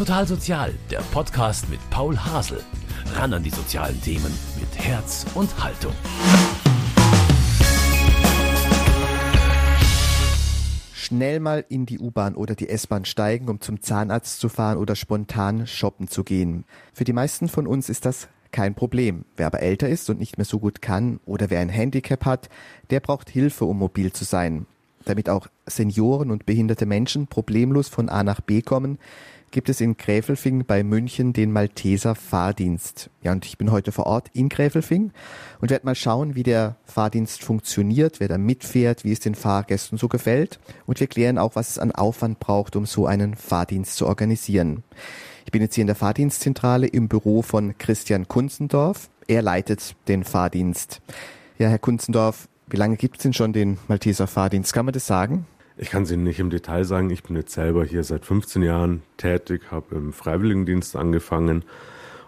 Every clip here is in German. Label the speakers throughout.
Speaker 1: Total Sozial, der Podcast mit Paul Hasel. Ran an die sozialen Themen mit Herz und Haltung.
Speaker 2: Schnell mal in die U-Bahn oder die S-Bahn steigen, um zum Zahnarzt zu fahren oder spontan shoppen zu gehen. Für die meisten von uns ist das kein Problem. Wer aber älter ist und nicht mehr so gut kann oder wer ein Handicap hat, der braucht Hilfe, um mobil zu sein. Damit auch Senioren und behinderte Menschen problemlos von A nach B kommen, gibt es in Gräfelfing bei München den Malteser Fahrdienst. Ja, und ich bin heute vor Ort in Gräfelfing und werde mal schauen, wie der Fahrdienst funktioniert, wer da mitfährt, wie es den Fahrgästen so gefällt. Und wir klären auch, was es an Aufwand braucht, um so einen Fahrdienst zu organisieren. Ich bin jetzt hier in der Fahrdienstzentrale im Büro von Christian Kunzendorf. Er leitet den Fahrdienst. Ja, Herr Kunzendorf, wie lange gibt es denn schon den Malteser Fahrdienst? Kann man das sagen?
Speaker 3: Ich kann es Ihnen nicht im Detail sagen. Ich bin jetzt selber hier seit 15 Jahren tätig, habe im Freiwilligendienst angefangen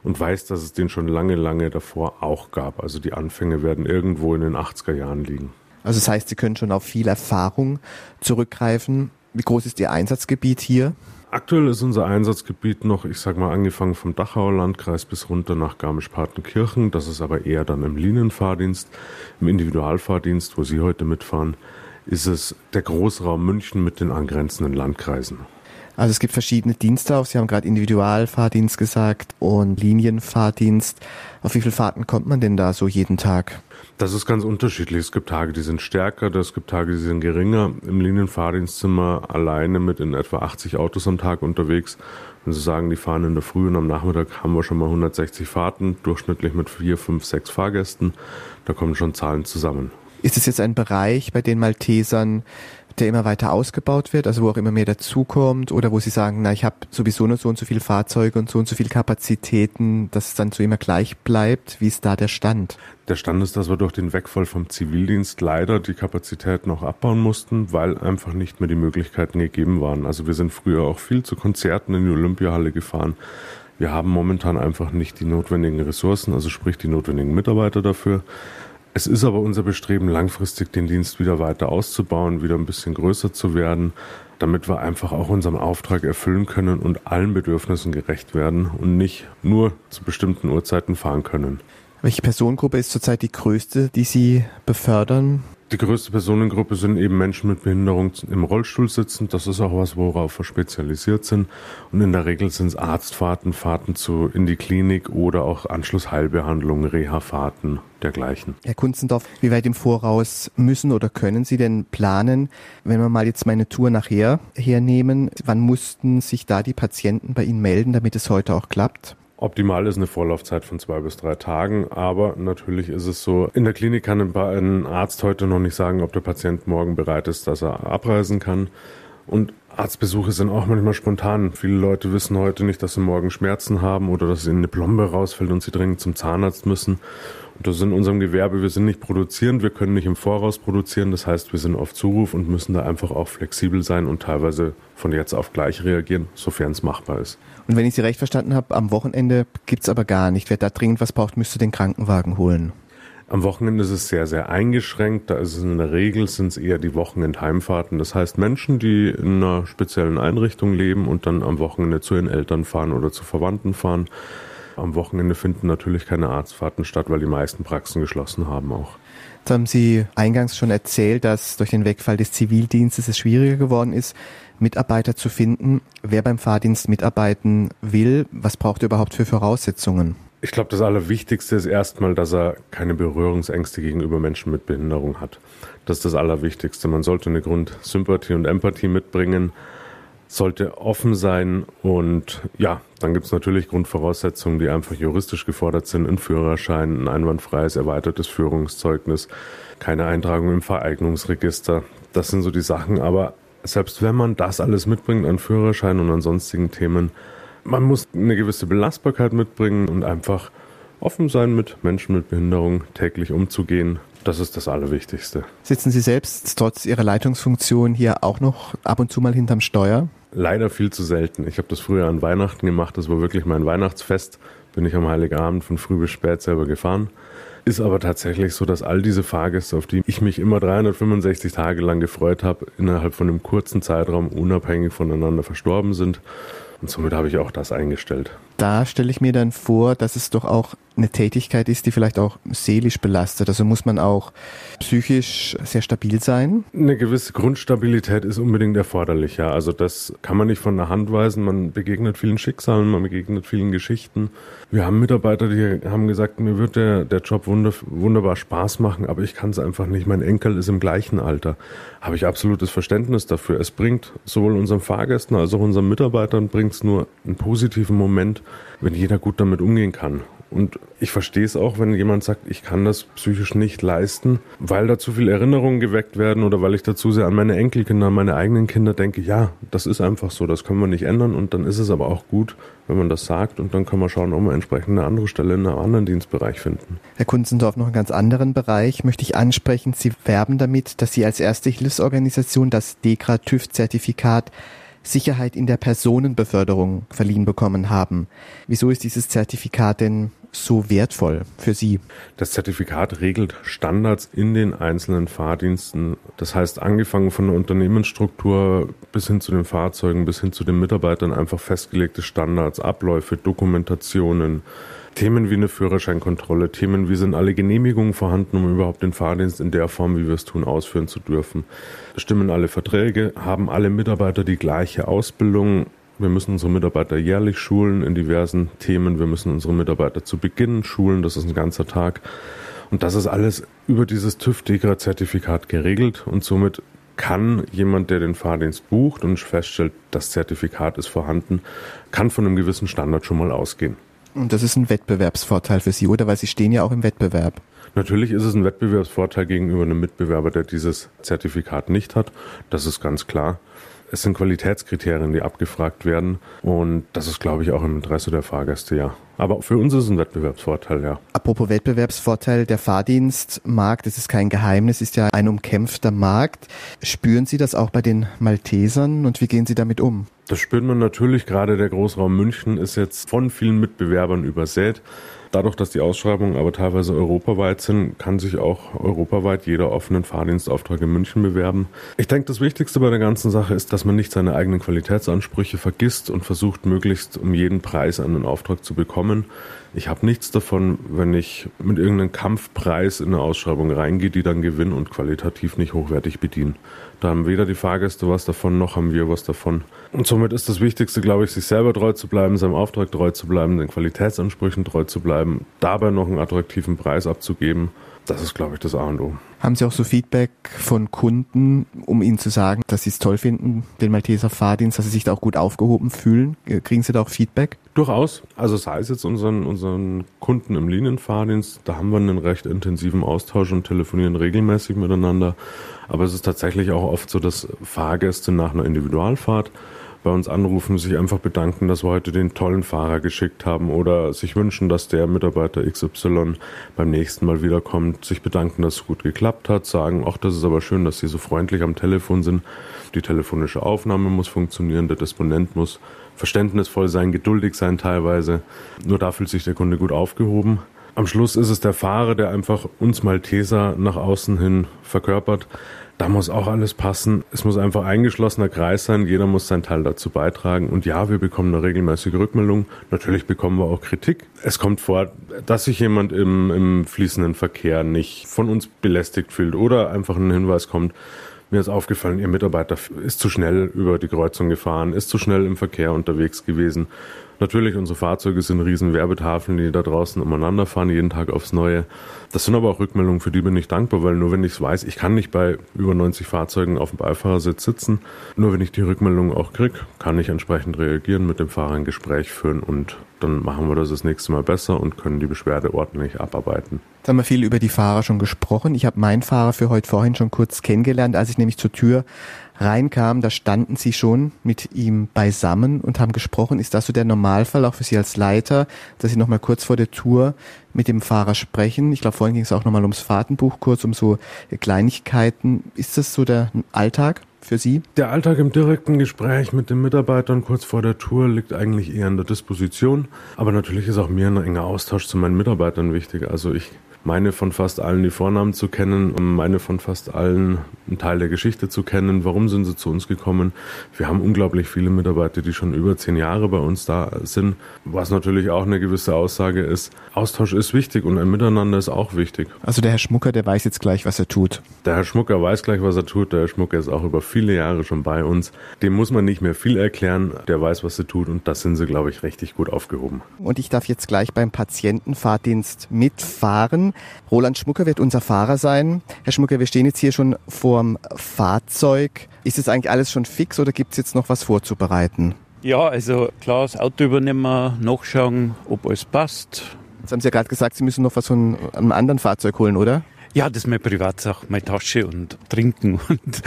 Speaker 3: und weiß, dass es den schon lange, lange davor auch gab. Also die Anfänge werden irgendwo in den 80er Jahren liegen.
Speaker 2: Also das heißt, Sie können schon auf viel Erfahrung zurückgreifen. Wie groß ist Ihr Einsatzgebiet hier?
Speaker 3: Aktuell ist unser Einsatzgebiet noch, ich sag mal, angefangen vom Dachauer Landkreis bis runter nach Garmisch-Partenkirchen. Das ist aber eher dann im Linienfahrdienst, im Individualfahrdienst, wo Sie heute mitfahren ist es der Großraum München mit den angrenzenden Landkreisen.
Speaker 2: Also es gibt verschiedene Dienste auch. Sie haben gerade Individualfahrdienst gesagt und Linienfahrdienst. Auf wie viele Fahrten kommt man denn da so jeden Tag?
Speaker 3: Das ist ganz unterschiedlich. Es gibt Tage, die sind stärker, es gibt Tage, die sind geringer. Im Linienfahrdienst sind wir alleine mit in etwa 80 Autos am Tag unterwegs. Wenn Sie sagen, die fahren in der Früh und am Nachmittag haben wir schon mal 160 Fahrten, durchschnittlich mit vier, fünf, sechs Fahrgästen. Da kommen schon Zahlen zusammen.
Speaker 2: Ist es jetzt ein Bereich bei den Maltesern, der immer weiter ausgebaut wird, also wo auch immer mehr dazukommt, oder wo Sie sagen, na, ich habe sowieso nur so und so viele Fahrzeuge und so und so viele Kapazitäten, dass es dann so immer gleich bleibt? Wie ist da der Stand?
Speaker 3: Der Stand ist, dass wir durch den Wegfall vom Zivildienst leider die Kapazitäten auch abbauen mussten, weil einfach nicht mehr die Möglichkeiten gegeben waren. Also wir sind früher auch viel zu Konzerten in die Olympiahalle gefahren. Wir haben momentan einfach nicht die notwendigen Ressourcen, also sprich die notwendigen Mitarbeiter dafür. Es ist aber unser Bestreben, langfristig den Dienst wieder weiter auszubauen, wieder ein bisschen größer zu werden, damit wir einfach auch unseren Auftrag erfüllen können und allen Bedürfnissen gerecht werden und nicht nur zu bestimmten Uhrzeiten fahren können.
Speaker 2: Welche Personengruppe ist zurzeit die größte, die Sie befördern?
Speaker 3: Die größte Personengruppe sind eben Menschen mit Behinderung im Rollstuhl sitzen. Das ist auch was, worauf wir spezialisiert sind. Und in der Regel sind es Arztfahrten, Fahrten zu, in die Klinik oder auch Anschlussheilbehandlungen, Reha-Fahrten, dergleichen.
Speaker 2: Herr Kunzendorf, wie weit im Voraus müssen oder können Sie denn planen, wenn wir mal jetzt meine Tour nachher hernehmen, wann mussten sich da die Patienten bei Ihnen melden, damit es heute auch klappt?
Speaker 3: Optimal ist eine Vorlaufzeit von zwei bis drei Tagen, aber natürlich ist es so, in der Klinik kann ein Arzt heute noch nicht sagen, ob der Patient morgen bereit ist, dass er abreisen kann. Und Arztbesuche sind auch manchmal spontan. Viele Leute wissen heute nicht, dass sie morgen Schmerzen haben oder dass ihnen eine Plombe rausfällt und sie dringend zum Zahnarzt müssen. Und das ist in unserem Gewerbe, wir sind nicht produzierend, wir können nicht im Voraus produzieren. Das heißt, wir sind auf Zuruf und müssen da einfach auch flexibel sein und teilweise von jetzt auf gleich reagieren, sofern es machbar ist.
Speaker 2: Und wenn ich Sie recht verstanden habe, am Wochenende gibt es aber gar nicht. Wer da dringend was braucht, müsste den Krankenwagen holen.
Speaker 3: Am Wochenende ist es sehr, sehr eingeschränkt. Da ist es in der Regel sind es eher die Wochenendheimfahrten. Das heißt Menschen, die in einer speziellen Einrichtung leben und dann am Wochenende zu ihren Eltern fahren oder zu Verwandten fahren. Am Wochenende finden natürlich keine Arztfahrten statt, weil die meisten Praxen geschlossen haben auch.
Speaker 2: Jetzt haben Sie eingangs schon erzählt, dass durch den Wegfall des Zivildienstes es schwieriger geworden ist, Mitarbeiter zu finden. Wer beim Fahrdienst mitarbeiten will, was braucht er überhaupt für Voraussetzungen?
Speaker 3: Ich glaube, das Allerwichtigste ist erstmal, dass er keine Berührungsängste gegenüber Menschen mit Behinderung hat. Das ist das Allerwichtigste. Man sollte eine Grundsympathie und Empathie mitbringen, sollte offen sein und ja, dann gibt es natürlich Grundvoraussetzungen, die einfach juristisch gefordert sind. Ein Führerschein, ein einwandfreies, erweitertes Führungszeugnis, keine Eintragung im Vereignungsregister. Das sind so die Sachen. Aber selbst wenn man das alles mitbringt an Führerschein und an sonstigen Themen, man muss eine gewisse Belastbarkeit mitbringen und einfach offen sein, mit Menschen mit Behinderung täglich umzugehen. Das ist das Allerwichtigste.
Speaker 2: Sitzen Sie selbst trotz Ihrer Leitungsfunktion hier auch noch ab und zu mal hinterm Steuer?
Speaker 3: Leider viel zu selten. Ich habe das früher an Weihnachten gemacht. Das war wirklich mein Weihnachtsfest. Bin ich am Heiligabend von früh bis spät selber gefahren. Ist aber tatsächlich so, dass all diese Fahrgäste, auf die ich mich immer 365 Tage lang gefreut habe, innerhalb von einem kurzen Zeitraum unabhängig voneinander verstorben sind. Und somit habe ich auch das eingestellt.
Speaker 2: Da stelle ich mir dann vor, dass es doch auch eine Tätigkeit ist, die vielleicht auch seelisch belastet. Also muss man auch psychisch sehr stabil sein?
Speaker 3: Eine gewisse Grundstabilität ist unbedingt erforderlich, ja. Also das kann man nicht von der Hand weisen. Man begegnet vielen Schicksalen, man begegnet vielen Geschichten. Wir haben Mitarbeiter, die haben gesagt, mir wird der, der Job wunder, wunderbar Spaß machen, aber ich kann es einfach nicht. Mein Enkel ist im gleichen Alter. Habe ich absolutes Verständnis dafür. Es bringt sowohl unseren Fahrgästen als auch unseren Mitarbeitern bringt nur einen positiven Moment, wenn jeder gut damit umgehen kann. Und ich verstehe es auch, wenn jemand sagt, ich kann das psychisch nicht leisten, weil da zu viele Erinnerungen geweckt werden oder weil ich dazu sehr an meine Enkelkinder, an meine eigenen Kinder denke, ja, das ist einfach so, das können wir nicht ändern und dann ist es aber auch gut, wenn man das sagt und dann können wir schauen, ob wir entsprechend eine andere Stelle in einem anderen Dienstbereich finden.
Speaker 2: Herr Kunzendorf, noch einen ganz anderen Bereich möchte ich ansprechen. Sie werben damit, dass Sie als erste Hilfsorganisation das DEGRA-TÜV-Zertifikat Sicherheit in der Personenbeförderung verliehen bekommen haben. Wieso ist dieses Zertifikat denn so wertvoll für Sie?
Speaker 3: Das Zertifikat regelt Standards in den einzelnen Fahrdiensten. Das heißt, angefangen von der Unternehmensstruktur bis hin zu den Fahrzeugen, bis hin zu den Mitarbeitern einfach festgelegte Standards, Abläufe, Dokumentationen, Themen wie eine Führerscheinkontrolle, Themen wie sind alle Genehmigungen vorhanden, um überhaupt den Fahrdienst in der Form, wie wir es tun, ausführen zu dürfen. Stimmen alle Verträge, haben alle Mitarbeiter die gleiche Ausbildung. Wir müssen unsere Mitarbeiter jährlich schulen in diversen Themen. Wir müssen unsere Mitarbeiter zu Beginn schulen. Das ist ein ganzer Tag. Und das ist alles über dieses TÜV-DEGRA-Zertifikat geregelt und somit kann jemand, der den Fahrdienst bucht und feststellt, das Zertifikat ist vorhanden, kann von einem gewissen Standard schon mal ausgehen.
Speaker 2: Und das ist ein Wettbewerbsvorteil für Sie, oder? Weil Sie stehen ja auch im Wettbewerb.
Speaker 3: Natürlich ist es ein Wettbewerbsvorteil gegenüber einem Mitbewerber, der dieses Zertifikat nicht hat. Das ist ganz klar. Es sind Qualitätskriterien, die abgefragt werden. Und das ist, glaube ich, auch im Interesse der Fahrgäste, ja. Aber für uns ist es ein Wettbewerbsvorteil, ja.
Speaker 2: Apropos Wettbewerbsvorteil, der Fahrdienstmarkt, das ist kein Geheimnis, ist ja ein umkämpfter Markt. Spüren Sie das auch bei den Maltesern und wie gehen Sie damit um?
Speaker 3: Das spürt man natürlich. Gerade der Großraum München ist jetzt von vielen Mitbewerbern übersät. Dadurch, dass die Ausschreibungen aber teilweise europaweit sind, kann sich auch europaweit jeder offenen Fahrdienstauftrag in München bewerben. Ich denke, das Wichtigste bei der ganzen Sache ist, dass man nicht seine eigenen Qualitätsansprüche vergisst und versucht, möglichst um jeden Preis einen Auftrag zu bekommen. Ich habe nichts davon, wenn ich mit irgendeinem Kampfpreis in eine Ausschreibung reingehe, die dann gewinne und qualitativ nicht hochwertig bedienen. Da haben weder die Fahrgäste was davon, noch haben wir was davon. Und somit ist das Wichtigste, glaube ich, sich selber treu zu bleiben, seinem Auftrag treu zu bleiben, den Qualitätsansprüchen treu zu bleiben, dabei noch einen attraktiven Preis abzugeben das ist, glaube ich, das A und O.
Speaker 2: Haben Sie auch so Feedback von Kunden, um Ihnen zu sagen, dass Sie es toll finden, den Malteser Fahrdienst, dass Sie sich da auch gut aufgehoben fühlen? Äh, kriegen Sie da auch Feedback?
Speaker 3: Durchaus. Also sei es jetzt unseren, unseren Kunden im Linienfahrdienst, da haben wir einen recht intensiven Austausch und telefonieren regelmäßig miteinander. Aber es ist tatsächlich auch oft so, dass Fahrgäste nach einer Individualfahrt bei uns anrufen, sich einfach bedanken, dass wir heute den tollen Fahrer geschickt haben oder sich wünschen, dass der Mitarbeiter XY beim nächsten Mal wiederkommt, sich bedanken, dass es gut geklappt hat, sagen, ach, das ist aber schön, dass Sie so freundlich am Telefon sind. Die telefonische Aufnahme muss funktionieren, der Disponent muss verständnisvoll sein, geduldig sein teilweise. Nur da fühlt sich der Kunde gut aufgehoben. Am Schluss ist es der Fahrer, der einfach uns Malteser nach außen hin verkörpert. Da muss auch alles passen. Es muss einfach eingeschlossener Kreis sein. Jeder muss seinen Teil dazu beitragen. Und ja, wir bekommen eine regelmäßige Rückmeldung. Natürlich bekommen wir auch Kritik. Es kommt vor, dass sich jemand im, im fließenden Verkehr nicht von uns belästigt fühlt oder einfach ein Hinweis kommt, mir ist aufgefallen, Ihr Mitarbeiter ist zu schnell über die Kreuzung gefahren, ist zu schnell im Verkehr unterwegs gewesen. Natürlich, unsere Fahrzeuge sind riesen Werbetafeln, die da draußen umeinander fahren, jeden Tag aufs Neue. Das sind aber auch Rückmeldungen, für die bin ich dankbar, weil nur wenn ich es weiß, ich kann nicht bei über 90 Fahrzeugen auf dem Beifahrersitz sitzen, nur wenn ich die Rückmeldung auch kriege, kann ich entsprechend reagieren, mit dem Fahrer ein Gespräch führen und dann machen wir das das nächste Mal besser und können die Beschwerde ordentlich abarbeiten.
Speaker 2: Jetzt haben wir viel über die Fahrer schon gesprochen. Ich habe meinen Fahrer für heute vorhin schon kurz kennengelernt, als ich nämlich zur Tür reinkam, da standen Sie schon mit ihm beisammen und haben gesprochen. Ist das so der Normalfall auch für Sie als Leiter, dass Sie nochmal kurz vor der Tour mit dem Fahrer sprechen? Ich glaube, vorhin ging es auch nochmal ums Fahrtenbuch kurz, um so Kleinigkeiten. Ist das so der Alltag? Für Sie?
Speaker 3: Der Alltag im direkten Gespräch mit den Mitarbeitern kurz vor der Tour liegt eigentlich eher in der Disposition. Aber natürlich ist auch mir ein enger Austausch zu meinen Mitarbeitern wichtig. Also ich meine von fast allen die Vornamen zu kennen und meine von fast allen einen Teil der Geschichte zu kennen. Warum sind sie zu uns gekommen? Wir haben unglaublich viele Mitarbeiter, die schon über zehn Jahre bei uns da sind, was natürlich auch eine gewisse Aussage ist. Austausch ist wichtig und ein Miteinander ist auch wichtig.
Speaker 2: Also der Herr Schmucker, der weiß jetzt gleich, was er tut.
Speaker 3: Der Herr Schmucker weiß gleich, was er tut. Der Herr Schmucker ist auch über viele Jahre schon bei uns. Dem muss man nicht mehr viel erklären. Der weiß, was er tut und das sind sie, glaube ich, richtig gut aufgehoben.
Speaker 2: Und ich darf jetzt gleich beim Patientenfahrdienst mitfahren. Roland Schmucker wird unser Fahrer sein. Herr Schmucker, wir stehen jetzt hier schon vorm Fahrzeug. Ist es eigentlich alles schon fix oder gibt es jetzt noch was vorzubereiten?
Speaker 4: Ja, also klar, das Auto übernehmen, nachschauen, ob alles passt.
Speaker 2: Jetzt haben Sie ja gerade gesagt, Sie müssen noch was von einem anderen Fahrzeug holen, oder?
Speaker 4: Ja, das ist meine Privatsache, meine Tasche und Trinken und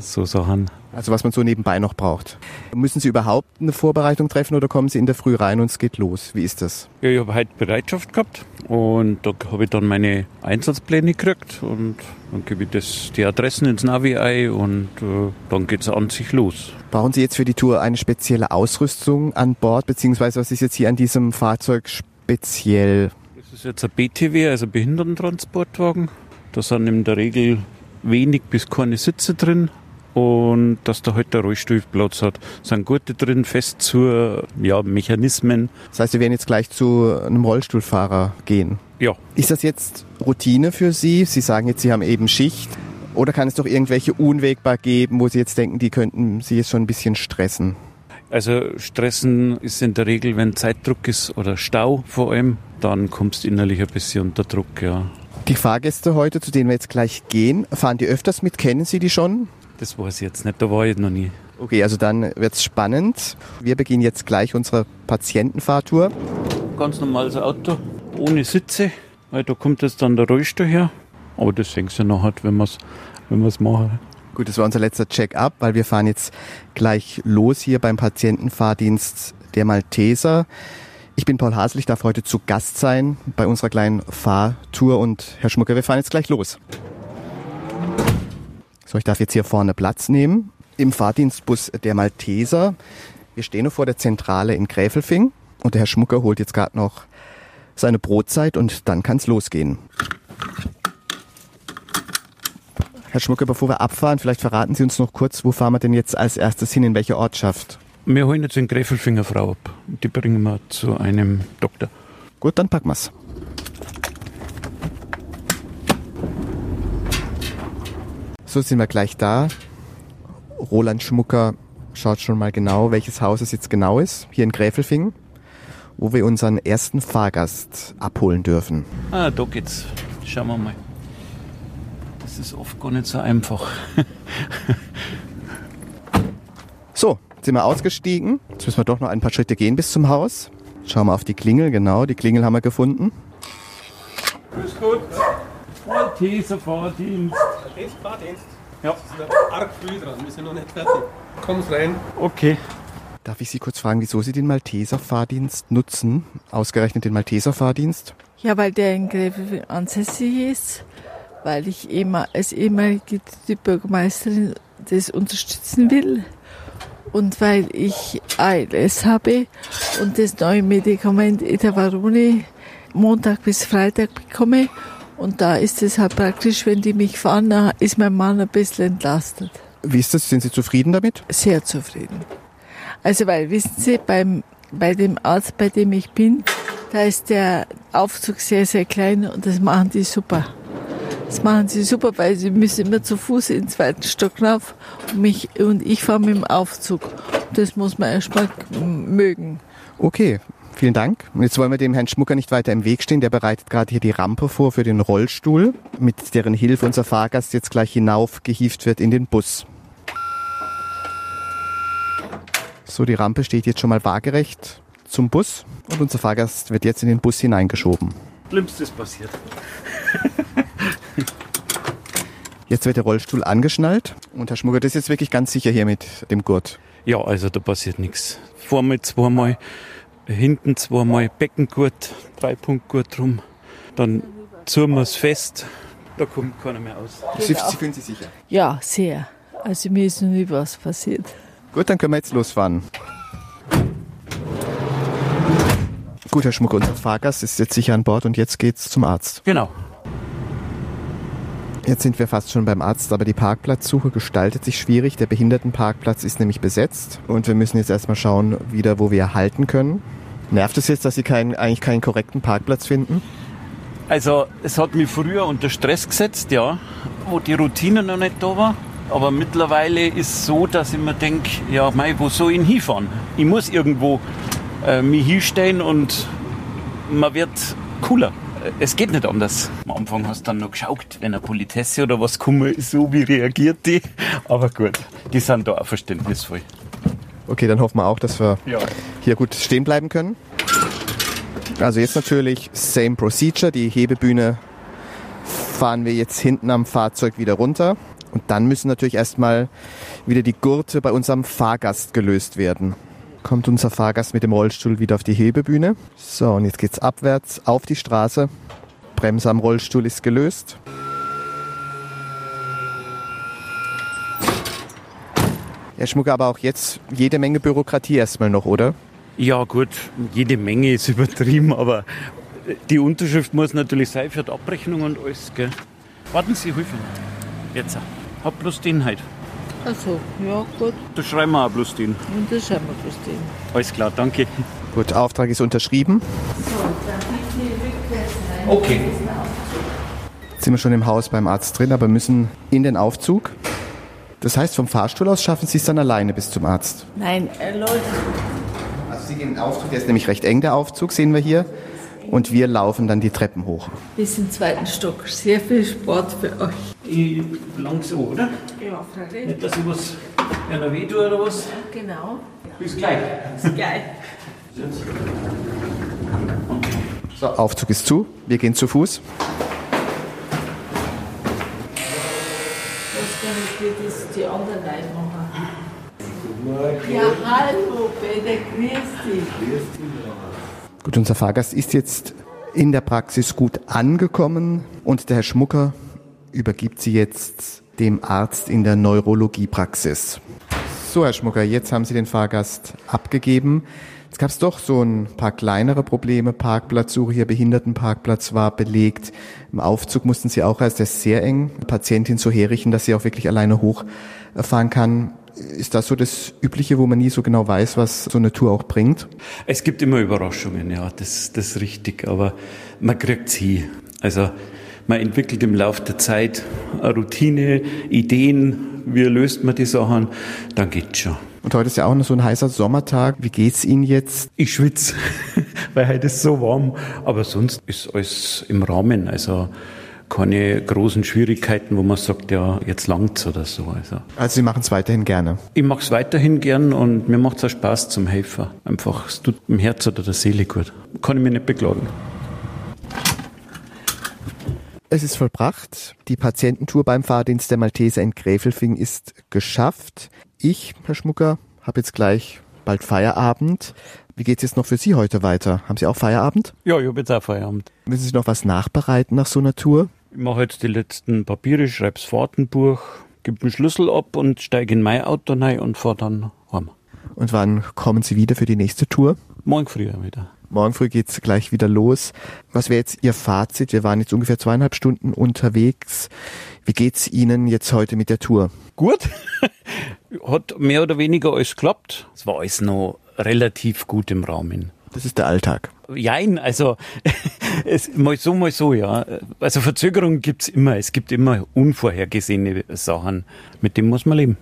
Speaker 4: so Sachen.
Speaker 2: Also was man so nebenbei noch braucht. Müssen Sie überhaupt eine Vorbereitung treffen oder kommen Sie in der Früh rein und es geht los? Wie ist das?
Speaker 4: Ja, ich habe heute Bereitschaft gehabt und da habe ich dann meine Einsatzpläne gekriegt und dann gebe ich das, die Adressen ins Navi ein und äh, dann geht es an sich los.
Speaker 2: Brauchen Sie jetzt für die Tour eine spezielle Ausrüstung an Bord, beziehungsweise was ist jetzt hier an diesem Fahrzeug speziell?
Speaker 4: Das ist jetzt ein BTW, also Behindertentransportwagen. Da sind in der Regel wenig bis keine Sitze drin und dass da halt der Rollstuhl Platz hat. Es sind gute drin, fest zu ja, Mechanismen.
Speaker 2: Das heißt, wir werden jetzt gleich zu einem Rollstuhlfahrer gehen.
Speaker 4: Ja.
Speaker 2: Ist das jetzt Routine für Sie? Sie sagen jetzt, Sie haben eben Schicht. Oder kann es doch irgendwelche unwegbar geben, wo Sie jetzt denken, die könnten Sie jetzt schon ein bisschen stressen?
Speaker 4: Also stressen ist in der Regel, wenn Zeitdruck ist oder Stau vor allem, dann kommst du innerlich ein bisschen unter Druck, ja.
Speaker 2: Die Fahrgäste heute, zu denen wir jetzt gleich gehen, fahren die öfters mit? Kennen Sie die schon?
Speaker 4: Das weiß ich jetzt nicht, da war ich noch nie.
Speaker 2: Okay, also dann wird's spannend. Wir beginnen jetzt gleich unsere Patientenfahrtour.
Speaker 4: Ganz normales Auto, ohne Sitze, weil da kommt jetzt dann der Rollstuhl her. Aber das sehen Sie nachher, wenn wir es wenn wir's machen.
Speaker 2: Gut, das war unser letzter Check-up, weil wir fahren jetzt gleich los hier beim Patientenfahrdienst der Malteser. Ich bin Paul Hasel, ich darf heute zu Gast sein bei unserer kleinen Fahrtour und Herr Schmucker, wir fahren jetzt gleich los. So, ich darf jetzt hier vorne Platz nehmen im Fahrdienstbus der Malteser. Wir stehen vor der Zentrale in Gräfelfing und der Herr Schmucker holt jetzt gerade noch seine Brotzeit und dann kann's losgehen. Herr Schmucker, bevor wir abfahren, vielleicht verraten Sie uns noch kurz, wo fahren wir denn jetzt als erstes hin, in welche Ortschaft?
Speaker 4: Wir holen jetzt den Gräfelfinger Frau ab. Die bringen wir zu einem Doktor.
Speaker 2: Gut, dann packen wir's. So sind wir gleich da. Roland Schmucker schaut schon mal genau, welches Haus es jetzt genau ist, hier in Gräfelfing, wo wir unseren ersten Fahrgast abholen dürfen.
Speaker 4: Ah, da geht's. Schauen wir mal. Das ist oft gar nicht so einfach.
Speaker 2: So, sind wir ausgestiegen. Jetzt müssen wir doch noch ein paar Schritte gehen bis zum Haus. Schauen wir auf die Klingel, genau, die Klingel haben wir gefunden.
Speaker 4: Grüß Gott. Malteser Fahrdienst.
Speaker 5: Dienst, Fahrdienst.
Speaker 4: Ja.
Speaker 5: Wir sind arg früh dran, wir sind noch nicht fertig. Komm's rein.
Speaker 4: Okay.
Speaker 2: Darf ich Sie kurz fragen, wieso Sie den Malteser-Fahrdienst nutzen? Ausgerechnet den Malteser-Fahrdienst?
Speaker 6: Ja, weil der in Gräfelfing ansässig ist, weil ich immer als ehemalige die Bürgermeisterin das unterstützen will und weil ich ALS habe und das neue Medikament Etavarone Montag bis Freitag bekomme. Und da ist es halt praktisch, wenn die mich fahren, dann ist mein Mann ein bisschen entlastet.
Speaker 2: Wie ist das? Sind Sie zufrieden damit?
Speaker 6: Sehr zufrieden. Also, weil, wissen Sie, beim, bei dem Arzt, bei dem ich bin, da ist der Aufzug sehr, sehr klein und das machen die super. Das machen sie super, weil sie müssen immer zu Fuß in den zweiten Stock rauf und, mich, und ich fahre mit dem Aufzug. Das muss man erstmal mögen.
Speaker 2: Okay, vielen Dank. Und jetzt wollen wir dem Herrn Schmucker nicht weiter im Weg stehen. Der bereitet gerade hier die Rampe vor für den Rollstuhl, mit deren Hilfe unser Fahrgast jetzt gleich hinaufgehieft wird in den Bus. So, die Rampe steht jetzt schon mal waagerecht zum Bus und unser Fahrgast wird jetzt in den Bus hineingeschoben.
Speaker 4: Schlimmstes passiert.
Speaker 2: Jetzt wird der Rollstuhl angeschnallt und Herr Schmucker, das ist jetzt wirklich ganz sicher hier mit dem Gurt.
Speaker 4: Ja, also da passiert nichts. Vormal zweimal, hinten zweimal Beckengurt, Dreipunktgurt drum. Dann ziehen wir es fest. Da kommt keiner mehr aus.
Speaker 2: Sie, Sie fühlen sich sicher?
Speaker 6: Ja, sehr. Also mir ist noch nie was passiert.
Speaker 2: Gut, dann können wir jetzt losfahren. Gut, Herr Schmucker, unser Fahrgast ist jetzt sicher an Bord und jetzt geht's zum Arzt.
Speaker 4: Genau.
Speaker 2: Jetzt sind wir fast schon beim Arzt, aber die Parkplatzsuche gestaltet sich schwierig. Der Behindertenparkplatz ist nämlich besetzt und wir müssen jetzt erstmal schauen, wieder, wo wir halten können. Nervt es jetzt, dass Sie keinen, eigentlich keinen korrekten Parkplatz finden?
Speaker 4: Also es hat mich früher unter Stress gesetzt, ja, wo die Routine noch nicht da war. Aber mittlerweile ist es so, dass ich mir denke, ja, mei, wo soll ich hinfahren? Ich muss irgendwo äh, mich hinstellen und man wird cooler. Es geht nicht anders. Am Anfang hast du dann noch geschaut, wenn eine Politesse oder was kommen ist, so wie reagiert die. Aber gut, die sind da auch verständnisvoll.
Speaker 2: Okay, dann hoffen wir auch, dass wir
Speaker 4: Ja.
Speaker 2: hier gut stehen bleiben können. Also jetzt natürlich same procedure. Die Hebebühne fahren wir jetzt hinten am Fahrzeug wieder runter. Und dann müssen natürlich erstmal wieder die Gurte bei unserem Fahrgast gelöst werden. Kommt unser Fahrgast mit dem Rollstuhl wieder auf die Hebebühne. So, und jetzt geht's abwärts auf die Straße. Bremse am Rollstuhl ist gelöst. Herr Schmucker, aber auch jetzt jede Menge Bürokratie erstmal noch, oder?
Speaker 4: Ja gut, jede Menge ist übertrieben, aber die Unterschrift muss natürlich sein für die Abrechnung und alles. Gell? Warten Sie, helfen. Jetzt. Hab bloß den halt.
Speaker 6: Also, ja, gut.
Speaker 4: Da schreiben wir auch bloß den.
Speaker 6: Und das schauen wir bloß den.
Speaker 4: Alles klar, danke.
Speaker 2: Gut, Auftrag ist unterschrieben.
Speaker 4: Okay.
Speaker 2: Jetzt sind wir schon im Haus beim Arzt drin, aber müssen in den Aufzug. Das heißt, vom Fahrstuhl aus schaffen Sie es dann alleine bis zum Arzt.
Speaker 6: Nein, er läuft.
Speaker 2: Also Sie gehen in den Aufzug, der ist nämlich recht eng, der Aufzug, sehen wir hier. Und wir laufen dann die Treppen hoch.
Speaker 6: Bis im zweiten Stock. Sehr viel Sport für euch.
Speaker 4: Ich lang so, oder?
Speaker 6: Ja, freilich.
Speaker 4: Nicht, dass ich was einer weh tue oder was?
Speaker 6: Genau.
Speaker 4: Bis gleich.
Speaker 6: Geil.
Speaker 2: So, Aufzug ist zu, wir gehen zu Fuß.
Speaker 6: Was kann ich dir das die anderen Leute machen? Ja, hallo, Peter, grüß dich.
Speaker 2: Gut, unser Fahrgast ist jetzt in der Praxis gut angekommen und der Herr Schmucker übergibt sie jetzt dem Arzt in der Neurologiepraxis. So, Herr Schmucker, jetzt haben Sie den Fahrgast abgegeben. Jetzt gab es doch so ein paar kleinere Probleme. Parkplatzsuche hier, Behindertenparkplatz war belegt. Im Aufzug mussten Sie auch erst, sehr eng, Patientin so herrichten, dass sie auch wirklich alleine hochfahren kann. Ist das so das Übliche, wo man nie so genau weiß, was so eine Tour auch bringt?
Speaker 4: Es gibt immer Überraschungen, ja, das, das ist richtig, aber man kriegt sie. Also man entwickelt im Laufe der Zeit eine Routine, Ideen, wie löst man die Sachen, dann geht's schon.
Speaker 2: Und heute ist ja auch noch so ein heißer Sommertag. Wie geht's Ihnen jetzt?
Speaker 4: Ich schwitze, weil heute ist so warm, aber sonst ist alles im Rahmen, also keine großen Schwierigkeiten, wo man sagt, ja, jetzt langt's oder so. Also
Speaker 2: Also Sie machen es weiterhin gerne.
Speaker 4: ich mache es weiterhin gern und mir macht es auch Spaß zum Helfen. Einfach, es tut dem Herz oder der Seele gut. Kann ich mich nicht beklagen.
Speaker 2: Es ist vollbracht. Die Patiententour beim Fahrdienst der Malteser in Gräfelfing ist geschafft. Ich, Herr Schmucker, habe jetzt gleich bald Feierabend. Wie geht's jetzt noch für Sie heute weiter? Haben Sie auch Feierabend?
Speaker 4: Ja, ich habe jetzt auch Feierabend.
Speaker 2: Müssen Sie noch was nachbereiten nach so einer Tour?
Speaker 4: Ich mache jetzt die letzten Papiere, schreib's Fahrtenbuch, gebe den Schlüssel ab und steige in mein Auto rein und fahre dann heim.
Speaker 2: Und wann kommen Sie wieder für die nächste Tour?
Speaker 4: Morgen früh wieder.
Speaker 2: Morgen früh geht's gleich wieder los. Was wäre jetzt Ihr Fazit? Wir waren jetzt ungefähr zweieinhalb Stunden unterwegs. Wie geht's Ihnen jetzt heute mit der Tour?
Speaker 4: Gut. Hat mehr oder weniger alles geklappt. Es war alles noch relativ gut im Rahmen.
Speaker 2: Das ist der Alltag.
Speaker 4: Jein, also es, mal so, mal so, ja. Also Verzögerungen gibt's immer. Es gibt immer unvorhergesehene Sachen. Mit dem muss man leben.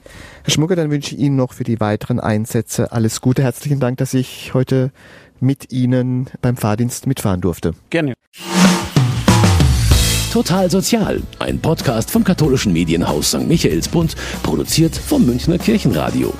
Speaker 2: Herr Schmucker, dann wünsche ich Ihnen noch für die weiteren Einsätze alles Gute. Herzlichen Dank, dass ich heute mit Ihnen beim Fahrdienst mitfahren durfte.
Speaker 4: Gerne.
Speaker 1: Total Sozial, ein Podcast vom katholischen Medienhaus St. Michaelsbund, produziert vom Münchner Kirchenradio.